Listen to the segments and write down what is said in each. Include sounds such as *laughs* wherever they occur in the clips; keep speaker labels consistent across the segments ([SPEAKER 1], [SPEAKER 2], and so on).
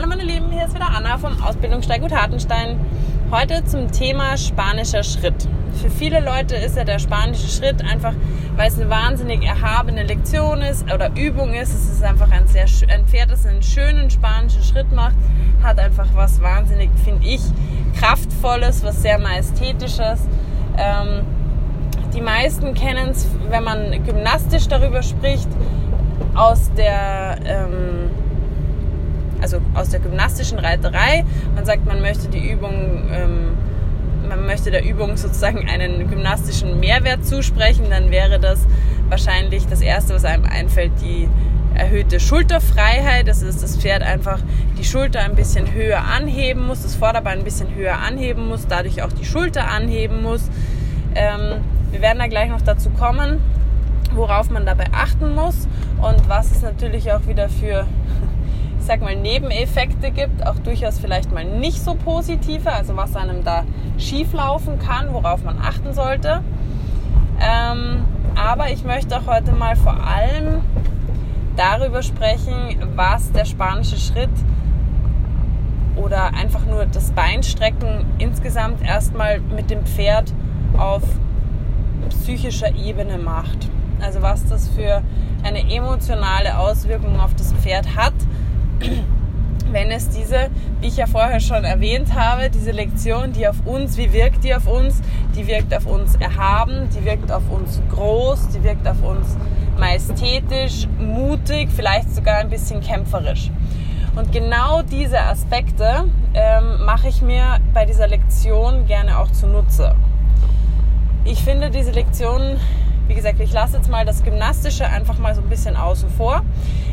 [SPEAKER 1] Hallo meine Lieben, hier ist wieder Anna vom Ausbildungssteigut Hartenstein. Heute zum Thema spanischer Schritt. Für viele Leute ist ja der spanische Schritt einfach, weil es eine wahnsinnig erhabene Lektion ist oder Übung ist. Es ist einfach ein sehr ein Pferd, das einen schönen spanischen Schritt macht, hat einfach was wahnsinnig, finde ich, kraftvolles, was sehr majestätisches. Ähm, die meisten kennen es, wenn man gymnastisch darüber spricht, aus der ähm, also aus der gymnastischen Reiterei. Man sagt, man möchte die Übung, ähm, man möchte der Übung sozusagen einen gymnastischen Mehrwert zusprechen, dann wäre das wahrscheinlich das Erste, was einem einfällt, die erhöhte Schulterfreiheit. Das ist, das Pferd einfach die Schulter ein bisschen höher anheben muss, das Vorderbein ein bisschen höher anheben muss, dadurch auch die Schulter anheben muss. Ähm, wir werden da gleich noch dazu kommen, worauf man dabei achten muss und was es natürlich auch wieder für sag mal, Nebeneffekte gibt, auch durchaus vielleicht mal nicht so positive, also was einem da schief laufen kann, worauf man achten sollte. Ähm, aber ich möchte auch heute mal vor allem darüber sprechen, was der spanische Schritt oder einfach nur das Beinstrecken insgesamt erstmal mit dem Pferd auf psychischer Ebene macht. Also was das für eine emotionale Auswirkung auf das Pferd hat wenn es diese, wie ich ja vorher schon erwähnt habe, diese Lektion, die auf uns, wie wirkt die auf uns? Die wirkt auf uns erhaben, die wirkt auf uns groß, die wirkt auf uns majestätisch, mutig, vielleicht sogar ein bisschen kämpferisch. Und genau diese Aspekte ähm, mache ich mir bei dieser Lektion gerne auch zunutze. Ich finde diese Lektion wie gesagt, ich lasse jetzt mal das Gymnastische einfach mal so ein bisschen außen vor.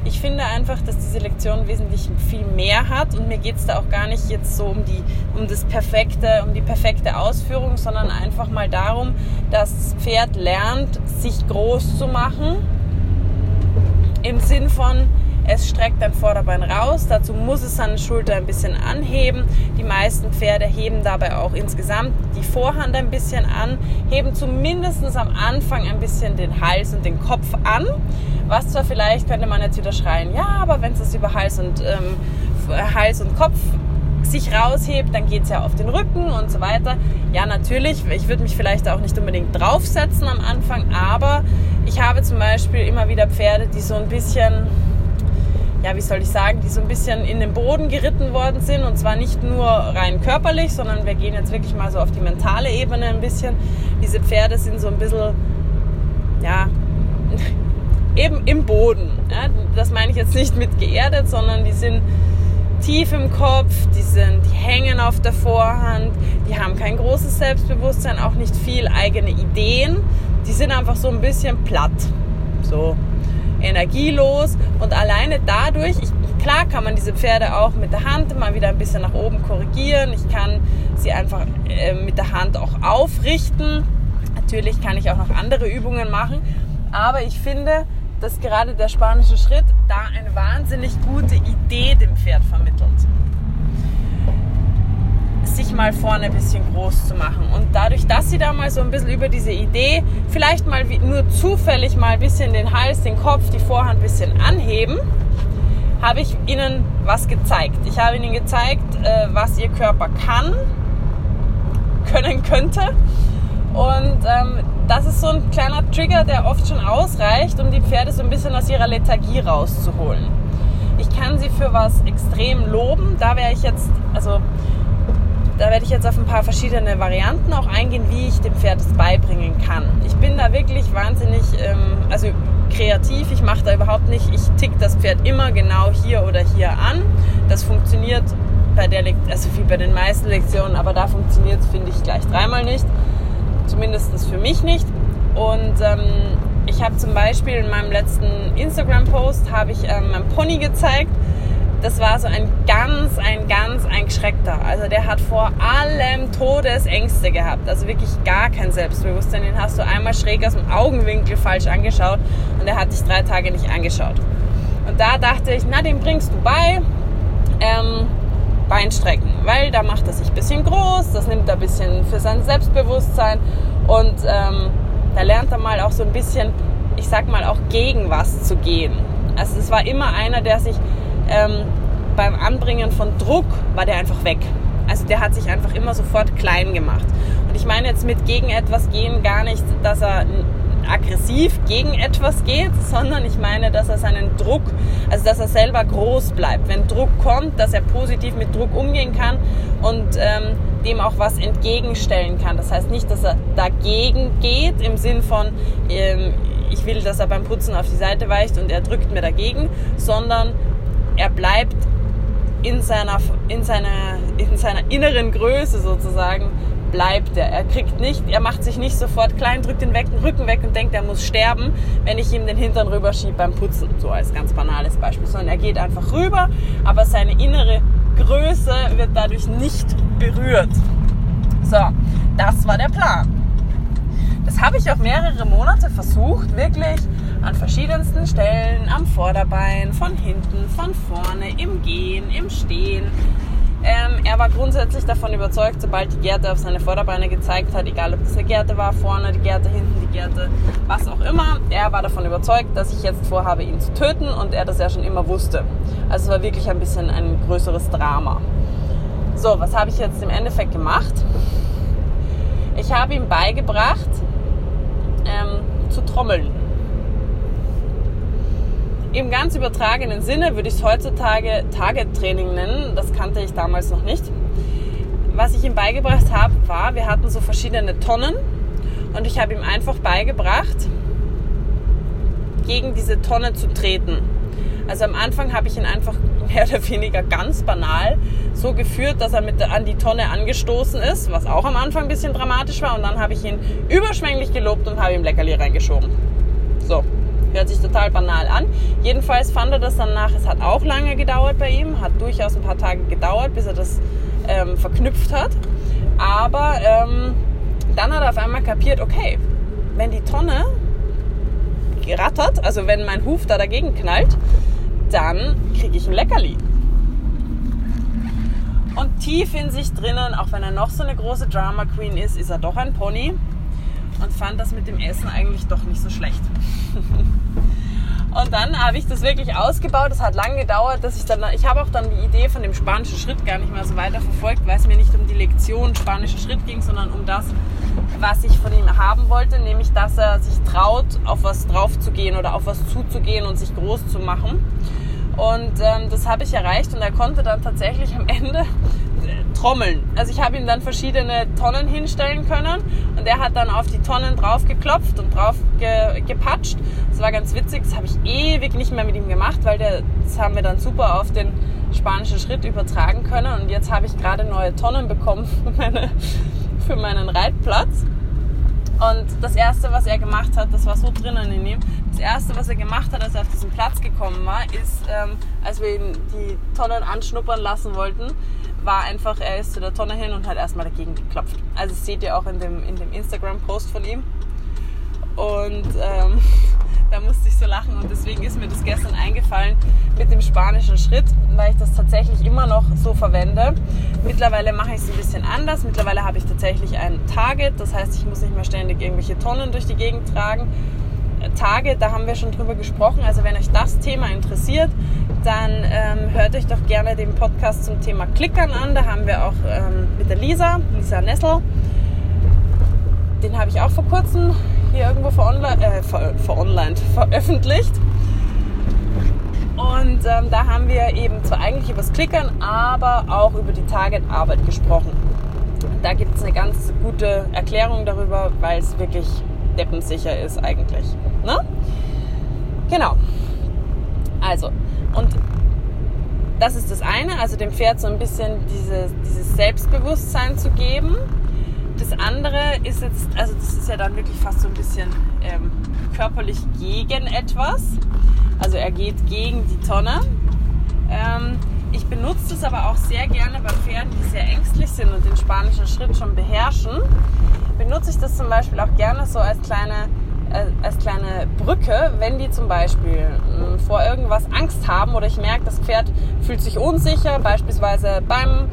[SPEAKER 1] Ich finde einfach, dass diese Lektion wesentlich viel mehr hat und mir geht es da auch gar nicht jetzt so um die, um das perfekte, um die perfekte Ausführung, sondern einfach mal darum, dass das Pferd lernt, sich groß zu machen. Im Sinn von, es streckt ein Vorderbein raus, dazu muss es seine Schulter ein bisschen anheben. Die meisten Pferde heben dabei auch insgesamt die Vorhand ein bisschen an, heben zumindest am Anfang ein bisschen den Hals und den Kopf an. Was zwar vielleicht könnte man jetzt wieder schreien, ja, aber wenn es über Hals und, ähm, Hals und Kopf sich raushebt, dann geht es ja auf den Rücken und so weiter. Ja, natürlich, ich würde mich vielleicht auch nicht unbedingt draufsetzen am Anfang, aber ich habe zum Beispiel immer wieder Pferde, die so ein bisschen ja, wie soll ich sagen, die so ein bisschen in den Boden geritten worden sind und zwar nicht nur rein körperlich, sondern wir gehen jetzt wirklich mal so auf die mentale Ebene ein bisschen. Diese Pferde sind so ein bisschen, ja, *laughs* eben im Boden. Ja? Das meine ich jetzt nicht mit geerdet, sondern die sind tief im Kopf, die, sind, die hängen auf der Vorhand, die haben kein großes Selbstbewusstsein, auch nicht viel eigene Ideen. Die sind einfach so ein bisschen platt. So, energielos und alleine dadurch, ich, klar kann man diese Pferde auch mit der Hand mal wieder ein bisschen nach oben korrigieren. Ich kann sie einfach äh, mit der Hand auch aufrichten. Natürlich kann ich auch noch andere Übungen machen, aber ich finde, dass gerade der spanische Schritt da eine wahnsinnig gute Idee dem Pferd vermittelt sich mal vorne ein bisschen groß zu machen. Und dadurch, dass sie da mal so ein bisschen über diese Idee, vielleicht mal nur zufällig mal ein bisschen den Hals, den Kopf, die Vorhand ein bisschen anheben, habe ich ihnen was gezeigt. Ich habe ihnen gezeigt, äh, was ihr Körper kann, können könnte. Und ähm, das ist so ein kleiner Trigger, der oft schon ausreicht, um die Pferde so ein bisschen aus ihrer Lethargie rauszuholen. Ich kann sie für was extrem loben. Da wäre ich jetzt, also da werde ich jetzt auf ein paar verschiedene Varianten auch eingehen, wie ich dem Pferd es beibringen kann. Ich bin da wirklich wahnsinnig, ähm, also kreativ. Ich mache da überhaupt nicht, ich tick das Pferd immer genau hier oder hier an. Das funktioniert bei der, also wie bei den meisten Lektionen, aber da funktioniert es, finde ich, gleich dreimal nicht. Zumindest für mich nicht. Und ähm, ich habe zum Beispiel in meinem letzten Instagram-Post habe ich ähm, mein Pony gezeigt das war so ein ganz, ein ganz eingeschreckter. Also der hat vor allem Todesängste gehabt. Also wirklich gar kein Selbstbewusstsein. Den hast du einmal schräg aus dem Augenwinkel falsch angeschaut und er hat dich drei Tage nicht angeschaut. Und da dachte ich, na, den bringst du bei. Ähm, Beinstrecken, weil da macht er sich ein bisschen groß, das nimmt er ein bisschen für sein Selbstbewusstsein und ähm, da lernt er mal auch so ein bisschen, ich sag mal, auch gegen was zu gehen. Also es war immer einer, der sich ähm, beim Anbringen von Druck war der einfach weg. Also der hat sich einfach immer sofort klein gemacht. Und ich meine jetzt mit gegen etwas gehen gar nicht, dass er aggressiv gegen etwas geht, sondern ich meine, dass er seinen Druck, also dass er selber groß bleibt. Wenn Druck kommt, dass er positiv mit Druck umgehen kann und ähm, dem auch was entgegenstellen kann. Das heißt nicht, dass er dagegen geht im Sinn von, ähm, ich will, dass er beim Putzen auf die Seite weicht und er drückt mir dagegen, sondern er bleibt in seiner, in seiner, in seiner inneren Größe sozusagen bleibt er. Er kriegt nicht, er macht sich nicht sofort klein, drückt den Rücken weg und denkt, er muss sterben, wenn ich ihm den Hintern rüberschiebe beim Putzen. So als ganz banales Beispiel. Sondern er geht einfach rüber, aber seine innere Größe wird dadurch nicht berührt. So, das war der Plan. Das habe ich auch mehrere Monate versucht, wirklich an verschiedensten Stellen, am Vorderbein, von hinten, von vorne, im Gehen, im Stehen. Ähm, er war grundsätzlich davon überzeugt, sobald die Gerte auf seine Vorderbeine gezeigt hat, egal ob das eine Gerte war, vorne die Gerte, hinten die Gerte, was auch immer, er war davon überzeugt, dass ich jetzt vorhabe, ihn zu töten und er das ja schon immer wusste. Also es war wirklich ein bisschen ein größeres Drama. So, was habe ich jetzt im Endeffekt gemacht? Ich habe ihm beigebracht, ähm, zu trommeln. Im ganz übertragenen Sinne würde ich es heutzutage Target-Training nennen. Das kannte ich damals noch nicht. Was ich ihm beigebracht habe, war, wir hatten so verschiedene Tonnen und ich habe ihm einfach beigebracht, gegen diese Tonne zu treten. Also am Anfang habe ich ihn einfach *laughs* mehr oder weniger ganz banal so geführt, dass er mit an die Tonne angestoßen ist, was auch am Anfang ein bisschen dramatisch war. Und dann habe ich ihn überschwänglich gelobt und habe ihm Leckerli reingeschoben. So, hört sich total banal an. Jedenfalls fand er das dann nach. Es hat auch lange gedauert bei ihm, hat durchaus ein paar Tage gedauert, bis er das ähm, verknüpft hat. Aber ähm, dann hat er auf einmal kapiert, okay, wenn die Tonne rattert, also wenn mein Huf da dagegen knallt, dann kriege ich ein Leckerli. Und tief in sich drinnen, auch wenn er noch so eine große Drama Queen ist, ist er doch ein Pony und fand das mit dem Essen eigentlich doch nicht so schlecht. *laughs* und dann habe ich das wirklich ausgebaut. Es hat lange gedauert, dass ich dann, ich habe auch dann die Idee von dem spanischen Schritt gar nicht mehr so weiter verfolgt, weil es mir nicht um die Lektion spanischer Schritt ging, sondern um das, was ich von ihm haben wollte, nämlich dass er sich traut, auf was drauf zu gehen oder auf was zuzugehen und sich groß zu machen. Und ähm, das habe ich erreicht und er konnte dann tatsächlich am Ende trommeln. Also ich habe ihm dann verschiedene Tonnen hinstellen können und er hat dann auf die Tonnen drauf geklopft und drauf ge gepatscht. Das war ganz witzig, das habe ich ewig nicht mehr mit ihm gemacht, weil der, das haben wir dann super auf den spanischen Schritt übertragen können und jetzt habe ich gerade neue Tonnen bekommen *laughs* für, meine, für meinen Reitplatz. Und das erste, was er gemacht hat, das war so drinnen in ihm, das erste, was er gemacht hat, als er auf diesen Platz gekommen war, ist, ähm, als wir ihn die Tonnen anschnuppern lassen wollten, war einfach, er ist zu der Tonne hin und hat erstmal dagegen geklopft. Also das seht ihr auch in dem, in dem Instagram-Post von ihm. Und ähm, *laughs* da musste ich so lachen und deswegen ist mir das gestern eingefallen mit dem spanischen Schritt, weil ich das tatsächlich immer noch so verwende. Mittlerweile mache ich es ein bisschen anders. Mittlerweile habe ich tatsächlich ein Target, das heißt, ich muss nicht mehr ständig irgendwelche Tonnen durch die Gegend tragen. Target, da haben wir schon drüber gesprochen. Also wenn euch das Thema interessiert, dann ähm, hört euch doch gerne den Podcast zum Thema Klickern an. Da haben wir auch ähm, mit der Lisa, Lisa Nessel, den habe ich auch vor kurzem hier irgendwo ver online, äh, ver, ver online veröffentlicht. Und ähm, da haben wir eben zwar eigentlich über das Klickern, aber auch über die Target-Arbeit gesprochen. Da gibt es eine ganz gute Erklärung darüber, weil es wirklich deppensicher ist eigentlich. Ne? Genau. Also, und das ist das eine, also dem Pferd so ein bisschen dieses, dieses Selbstbewusstsein zu geben. Das andere ist jetzt, also das ist ja dann wirklich fast so ein bisschen ähm, körperlich gegen etwas. Also er geht gegen die Tonne. Ähm, ich benutze es aber auch sehr gerne bei Pferden, die sehr ängstlich sind und den spanischen Schritt schon beherrschen. Benutze ich das zum Beispiel auch gerne so als kleine, als kleine Brücke, wenn die zum Beispiel äh, vor irgendwas Angst haben oder ich merke, das Pferd fühlt sich unsicher, beispielsweise beim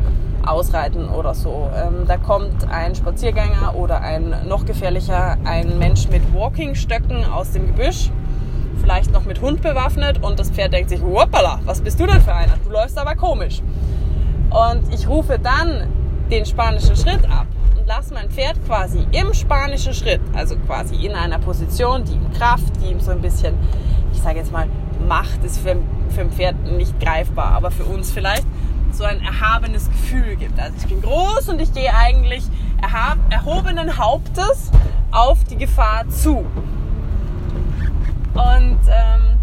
[SPEAKER 1] Ausreiten oder so. Ähm, da kommt ein Spaziergänger oder ein noch gefährlicher, ein Mensch mit Walking-Stöcken aus dem Gebüsch vielleicht noch mit Hund bewaffnet und das Pferd denkt sich, hoppala, was bist du denn für einer? Du läufst aber komisch. Und ich rufe dann den spanischen Schritt ab und lasse mein Pferd quasi im spanischen Schritt, also quasi in einer Position, die ihm Kraft, die ihm so ein bisschen, ich sage jetzt mal, Macht ist für, für ein Pferd nicht greifbar, aber für uns vielleicht so ein erhabenes Gefühl gibt. Also ich bin groß und ich gehe eigentlich erhab, erhobenen Hauptes auf die Gefahr zu. Und ähm,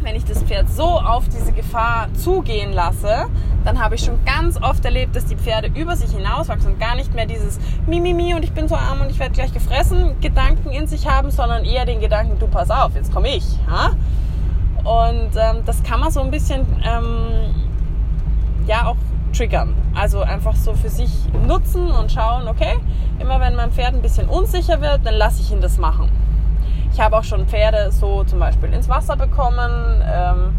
[SPEAKER 1] wenn ich das Pferd so auf diese Gefahr zugehen lasse, dann habe ich schon ganz oft erlebt, dass die Pferde über sich hinauswachsen und gar nicht mehr dieses Mimimi und ich bin so arm und ich werde gleich gefressen Gedanken in sich haben, sondern eher den Gedanken, du pass auf, jetzt komme ich. Ha? Und ähm, das kann man so ein bisschen ähm, ja auch triggern. Also einfach so für sich nutzen und schauen, okay, immer wenn mein Pferd ein bisschen unsicher wird, dann lasse ich ihn das machen. Ich habe auch schon Pferde so zum Beispiel ins Wasser bekommen, ähm,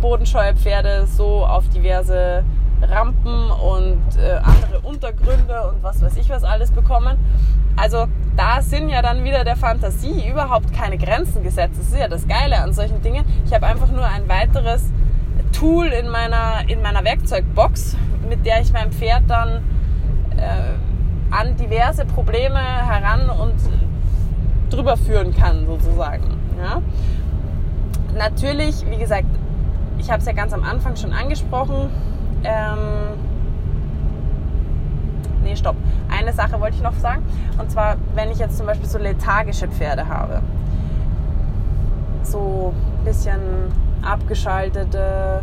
[SPEAKER 1] bodenscheue Pferde so auf diverse Rampen und äh, andere Untergründe und was weiß ich was alles bekommen. Also da sind ja dann wieder der Fantasie überhaupt keine Grenzen gesetzt. Das ist ja das Geile an solchen Dingen. Ich habe einfach nur ein weiteres Tool in meiner, in meiner Werkzeugbox, mit der ich mein Pferd dann äh, an diverse Probleme heran und drüber führen kann, sozusagen. Ja? Natürlich, wie gesagt, ich habe es ja ganz am Anfang schon angesprochen. Ähm, nee, stopp. Eine Sache wollte ich noch sagen. Und zwar, wenn ich jetzt zum Beispiel so lethargische Pferde habe. So ein bisschen abgeschaltete,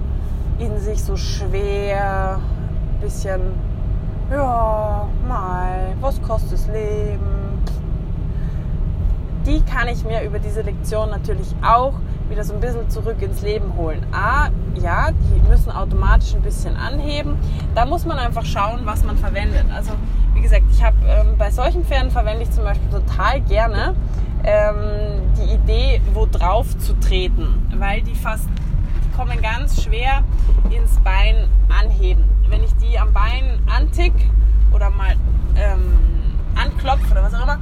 [SPEAKER 1] in sich so schwer, bisschen, ja, mal, was kostet das Leben? die kann ich mir über diese Lektion natürlich auch wieder so ein bisschen zurück ins Leben holen. A, ja, die müssen automatisch ein bisschen anheben. Da muss man einfach schauen, was man verwendet. Also wie gesagt, ich habe ähm, bei solchen Pferden verwende ich zum Beispiel total gerne ähm, die Idee, wo drauf zu treten, weil die fast, die kommen ganz schwer ins Bein anheben. Wenn ich die am Bein antick oder mal ähm, anklopfe oder was auch immer,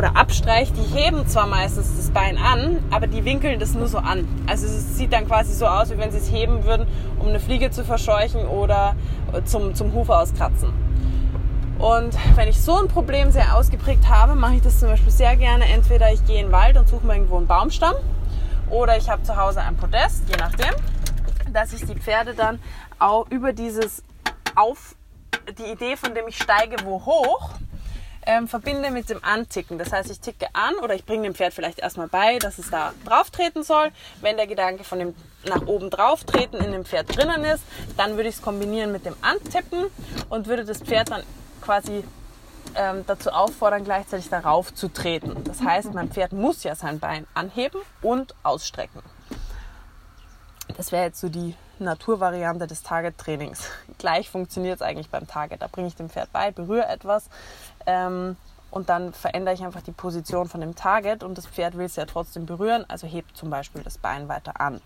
[SPEAKER 1] oder abstreicht, die heben zwar meistens das Bein an, aber die winkeln das nur so an. Also es sieht dann quasi so aus, wie wenn sie es heben würden, um eine Fliege zu verscheuchen oder zum, zum Hufe auskratzen. Und wenn ich so ein Problem sehr ausgeprägt habe, mache ich das zum Beispiel sehr gerne. Entweder ich gehe in den Wald und suche mir irgendwo einen Baumstamm oder ich habe zu Hause ein Podest, je nachdem, dass ich die Pferde dann auch über dieses auf die Idee, von dem ich steige, wo hoch, ähm, verbinde mit dem Anticken. Das heißt, ich ticke an oder ich bringe dem Pferd vielleicht erstmal bei, dass es da drauf treten soll. Wenn der Gedanke von dem nach oben drauf treten in dem Pferd drinnen ist, dann würde ich es kombinieren mit dem Antippen und würde das Pferd dann quasi ähm, dazu auffordern, gleichzeitig darauf zu treten. Das heißt, mein Pferd muss ja sein Bein anheben und ausstrecken. Das wäre jetzt so die Naturvariante des Target-Trainings. *laughs* Gleich funktioniert es eigentlich beim Target. Da bringe ich dem Pferd bei, berühre etwas ähm, und dann verändere ich einfach die Position von dem Target und das Pferd will es ja trotzdem berühren, also hebt zum Beispiel das Bein weiter an.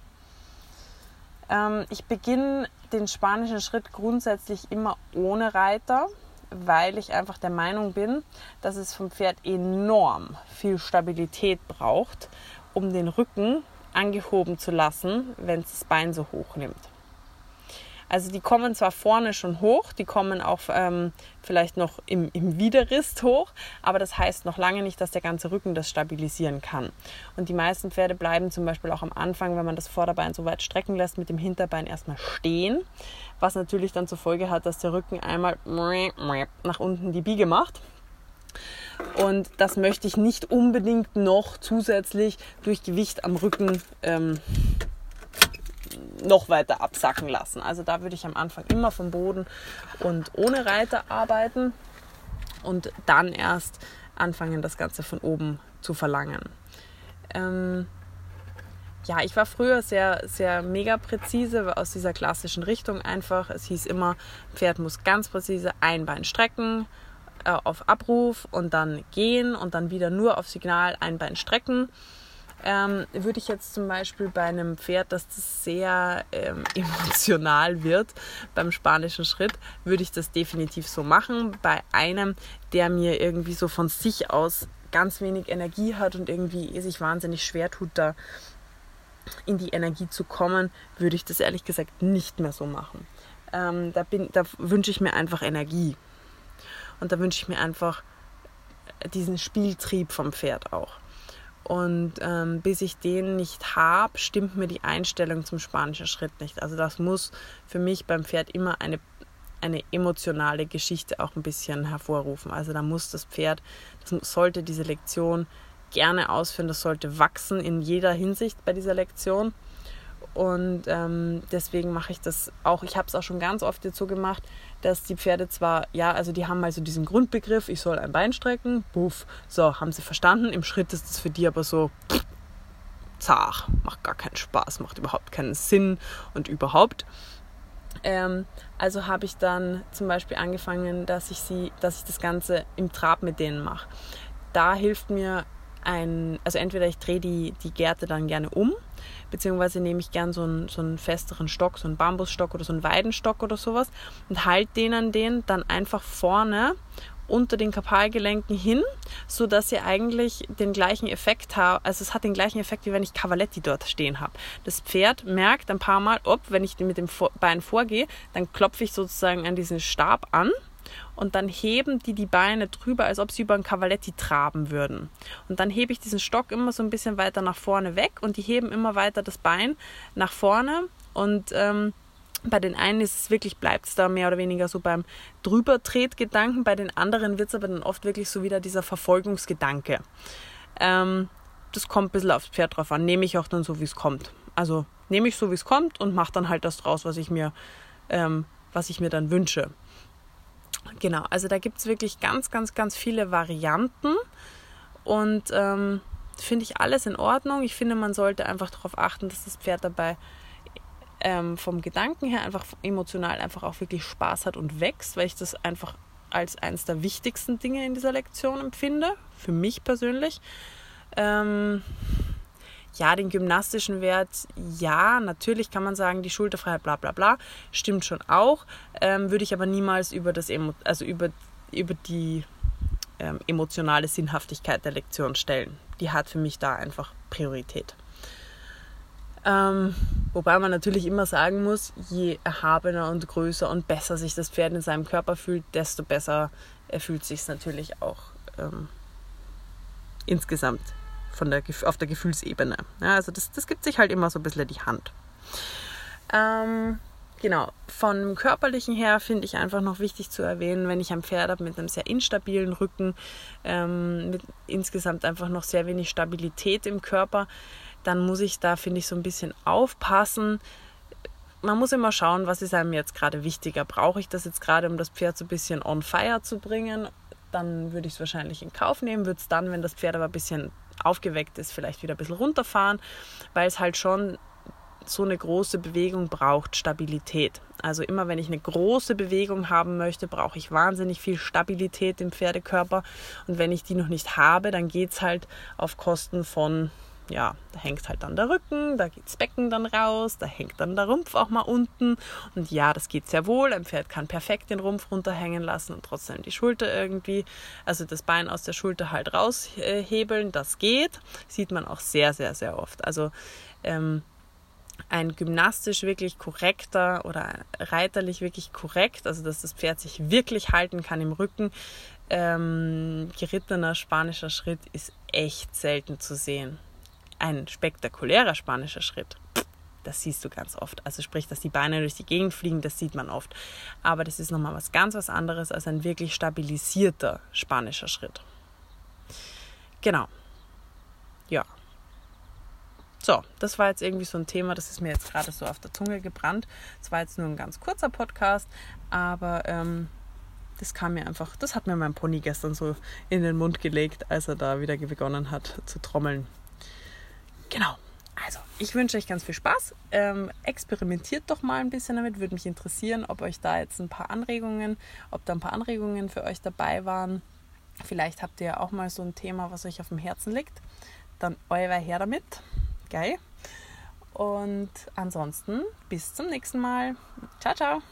[SPEAKER 1] Ähm, ich beginne den spanischen Schritt grundsätzlich immer ohne Reiter, weil ich einfach der Meinung bin, dass es vom Pferd enorm viel Stabilität braucht, um den Rücken angehoben zu lassen, wenn es das Bein so hoch nimmt. Also die kommen zwar vorne schon hoch, die kommen auch ähm, vielleicht noch im, im Widerrist hoch, aber das heißt noch lange nicht, dass der ganze Rücken das stabilisieren kann. Und die meisten Pferde bleiben zum Beispiel auch am Anfang, wenn man das Vorderbein so weit strecken lässt, mit dem Hinterbein erstmal stehen, was natürlich dann zur Folge hat, dass der Rücken einmal nach unten die Biege macht. Und das möchte ich nicht unbedingt noch zusätzlich durch Gewicht am Rücken ähm, noch weiter absacken lassen. Also da würde ich am Anfang immer vom Boden und ohne Reiter arbeiten und dann erst anfangen, das Ganze von oben zu verlangen. Ähm, ja, ich war früher sehr, sehr mega präzise aus dieser klassischen Richtung einfach. Es hieß immer, Pferd muss ganz präzise ein Bein strecken, äh, auf Abruf und dann gehen und dann wieder nur auf Signal ein Bein strecken ähm, würde ich jetzt zum Beispiel bei einem Pferd, dass das sehr ähm, *laughs* emotional wird beim spanischen Schritt, würde ich das definitiv so machen. Bei einem, der mir irgendwie so von sich aus ganz wenig Energie hat und irgendwie sich wahnsinnig schwer tut, da in die Energie zu kommen, würde ich das ehrlich gesagt nicht mehr so machen. Ähm, da, da wünsche ich mir einfach Energie. Und da wünsche ich mir einfach diesen Spieltrieb vom Pferd auch. Und ähm, bis ich den nicht habe, stimmt mir die Einstellung zum spanischen Schritt nicht. Also das muss für mich beim Pferd immer eine, eine emotionale Geschichte auch ein bisschen hervorrufen. Also da muss das Pferd, das sollte diese Lektion gerne ausführen, das sollte wachsen in jeder Hinsicht bei dieser Lektion. Und ähm, deswegen mache ich das auch. Ich habe es auch schon ganz oft jetzt so gemacht, dass die Pferde zwar, ja, also die haben mal so diesen Grundbegriff, ich soll ein Bein strecken, buff, so, haben sie verstanden. Im Schritt ist es für die aber so zart, macht gar keinen Spaß, macht überhaupt keinen Sinn und überhaupt. Ähm, also habe ich dann zum Beispiel angefangen, dass ich sie, dass ich das Ganze im Trab mit denen mache. Da hilft mir ein, also entweder ich drehe die, die Gärte dann gerne um, beziehungsweise nehme ich gern so einen, so einen festeren Stock, so einen Bambusstock oder so einen Weidenstock oder sowas und halte den an den dann einfach vorne unter den Kapalgelenken hin, so dass ihr eigentlich den gleichen Effekt habt. Also es hat den gleichen Effekt, wie wenn ich Cavaletti dort stehen habe. Das Pferd merkt ein paar Mal, ob, wenn ich mit dem Bein vorgehe, dann klopfe ich sozusagen an diesen Stab an und dann heben die die Beine drüber, als ob sie über ein Cavaletti traben würden. Und dann hebe ich diesen Stock immer so ein bisschen weiter nach vorne weg und die heben immer weiter das Bein nach vorne und ähm, bei den einen ist es wirklich, bleibt es da mehr oder weniger so beim Drübertretgedanken, bei den anderen wird es aber dann oft wirklich so wieder dieser Verfolgungsgedanke. Ähm, das kommt ein bisschen aufs Pferd drauf an, nehme ich auch dann so, wie es kommt. Also nehme ich so, wie es kommt und mache dann halt das draus, was ich mir, ähm, was ich mir dann wünsche. Genau, also da gibt es wirklich ganz, ganz, ganz viele Varianten und ähm, finde ich alles in Ordnung. Ich finde, man sollte einfach darauf achten, dass das Pferd dabei ähm, vom Gedanken her einfach emotional einfach auch wirklich Spaß hat und wächst, weil ich das einfach als eines der wichtigsten Dinge in dieser Lektion empfinde, für mich persönlich. Ähm, ja, den gymnastischen Wert, ja, natürlich kann man sagen, die Schulterfreiheit, bla bla bla, stimmt schon auch, ähm, würde ich aber niemals über, das also über, über die ähm, emotionale Sinnhaftigkeit der Lektion stellen. Die hat für mich da einfach Priorität. Ähm, wobei man natürlich immer sagen muss, je erhabener und größer und besser sich das Pferd in seinem Körper fühlt, desto besser fühlt sich es natürlich auch ähm, insgesamt von der, auf der Gefühlsebene. Ja, also das, das gibt sich halt immer so ein bisschen die Hand. Ähm, genau, vom körperlichen her finde ich einfach noch wichtig zu erwähnen, wenn ich ein Pferd habe mit einem sehr instabilen Rücken, ähm, mit insgesamt einfach noch sehr wenig Stabilität im Körper, dann muss ich da, finde ich, so ein bisschen aufpassen. Man muss immer schauen, was ist einem jetzt gerade wichtiger. Brauche ich das jetzt gerade, um das Pferd so ein bisschen on fire zu bringen? Dann würde ich es wahrscheinlich in Kauf nehmen. Würde es dann, wenn das Pferd aber ein bisschen aufgeweckt ist, vielleicht wieder ein bisschen runterfahren, weil es halt schon so eine große Bewegung braucht Stabilität. Also immer wenn ich eine große Bewegung haben möchte, brauche ich wahnsinnig viel Stabilität im Pferdekörper. Und wenn ich die noch nicht habe, dann geht es halt auf Kosten von ja, da hängt halt dann der Rücken, da geht das Becken dann raus, da hängt dann der Rumpf auch mal unten. Und ja, das geht sehr wohl. Ein Pferd kann perfekt den Rumpf runterhängen lassen und trotzdem die Schulter irgendwie, also das Bein aus der Schulter halt raushebeln. Das geht. Sieht man auch sehr, sehr, sehr oft. Also ähm, ein gymnastisch wirklich korrekter oder reiterlich wirklich korrekt, also dass das Pferd sich wirklich halten kann im Rücken, ähm, gerittener spanischer Schritt ist echt selten zu sehen ein spektakulärer spanischer Schritt. Das siehst du ganz oft. Also sprich, dass die Beine durch die Gegend fliegen, das sieht man oft. Aber das ist nochmal was ganz was anderes als ein wirklich stabilisierter spanischer Schritt. Genau. Ja. So, das war jetzt irgendwie so ein Thema, das ist mir jetzt gerade so auf der Zunge gebrannt. Es war jetzt nur ein ganz kurzer Podcast, aber ähm, das kam mir einfach, das hat mir mein Pony gestern so in den Mund gelegt, als er da wieder begonnen hat zu trommeln. Genau. Also, ich wünsche euch ganz viel Spaß. Ähm, experimentiert doch mal ein bisschen damit. Würde mich interessieren, ob euch da jetzt ein paar Anregungen, ob da ein paar Anregungen für euch dabei waren. Vielleicht habt ihr ja auch mal so ein Thema, was euch auf dem Herzen liegt. Dann euer her damit. Geil. Und ansonsten bis zum nächsten Mal. Ciao, ciao.